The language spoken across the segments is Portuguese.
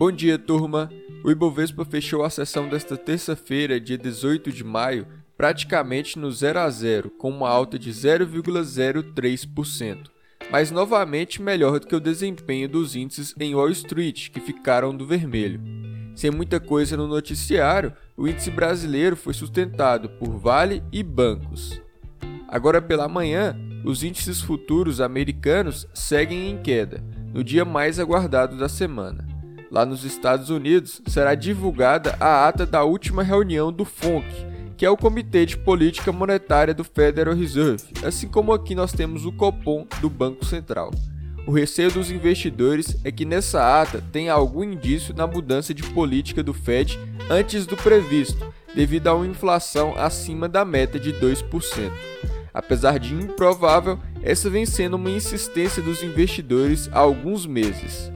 Bom dia, turma! O Ibovespa fechou a sessão desta terça-feira, dia 18 de maio, praticamente no 0 a 0, com uma alta de 0,03%, mas novamente melhor do que o desempenho dos índices em Wall Street, que ficaram do vermelho. Sem muita coisa no noticiário, o índice brasileiro foi sustentado por Vale e bancos. Agora pela manhã, os índices futuros americanos seguem em queda, no dia mais aguardado da semana. Lá nos Estados Unidos, será divulgada a ata da última reunião do FONC, que é o Comitê de Política Monetária do Federal Reserve, assim como aqui nós temos o Copom do Banco Central. O receio dos investidores é que nessa ata tenha algum indício na mudança de política do Fed antes do previsto, devido a uma inflação acima da meta de 2%. Apesar de improvável, essa vem sendo uma insistência dos investidores há alguns meses.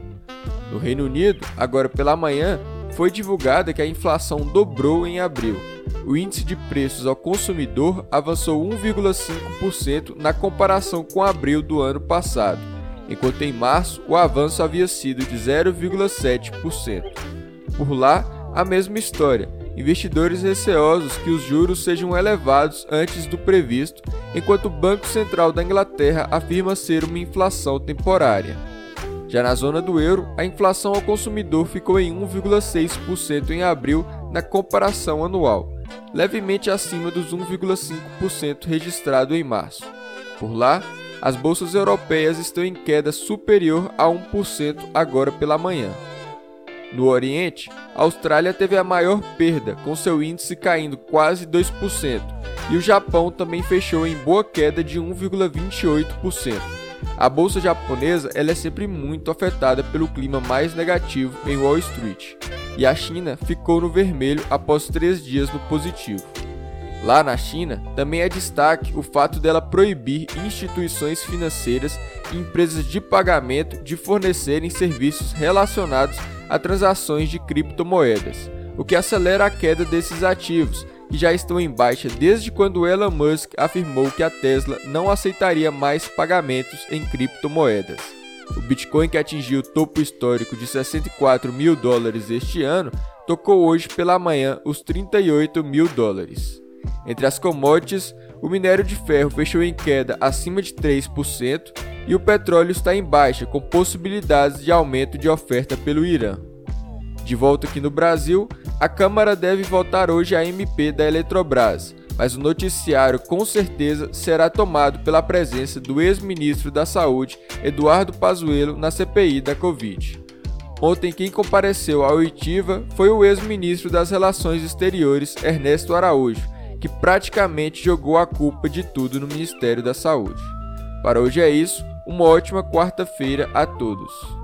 No Reino Unido, agora pela manhã, foi divulgada que a inflação dobrou em abril. O índice de preços ao consumidor avançou 1,5% na comparação com abril do ano passado, enquanto em março o avanço havia sido de 0,7%. Por lá, a mesma história investidores receosos que os juros sejam elevados antes do previsto, enquanto o Banco Central da Inglaterra afirma ser uma inflação temporária. Já na zona do euro, a inflação ao consumidor ficou em 1,6% em abril na comparação anual, levemente acima dos 1,5% registrado em março. Por lá, as bolsas europeias estão em queda superior a 1% agora pela manhã. No Oriente, a Austrália teve a maior perda, com seu índice caindo quase 2%, e o Japão também fechou em boa queda de 1,28%. A bolsa japonesa ela é sempre muito afetada pelo clima mais negativo em Wall Street, e a China ficou no vermelho após três dias no positivo. Lá na China, também é destaque o fato dela proibir instituições financeiras e empresas de pagamento de fornecerem serviços relacionados a transações de criptomoedas, o que acelera a queda desses ativos, que já estão em baixa desde quando Elon Musk afirmou que a Tesla não aceitaria mais pagamentos em criptomoedas. O Bitcoin, que atingiu o topo histórico de 64 mil dólares este ano, tocou hoje pela manhã os 38 mil dólares. Entre as commodities, o minério de ferro fechou em queda acima de 3% e o petróleo está em baixa, com possibilidades de aumento de oferta pelo Irã. De volta aqui no Brasil, a Câmara deve votar hoje a MP da Eletrobras, mas o noticiário com certeza será tomado pela presença do ex-ministro da Saúde, Eduardo Pazuello, na CPI da Covid. Ontem quem compareceu à oitiva foi o ex-ministro das Relações Exteriores, Ernesto Araújo, que praticamente jogou a culpa de tudo no Ministério da Saúde. Para hoje é isso, uma ótima quarta-feira a todos.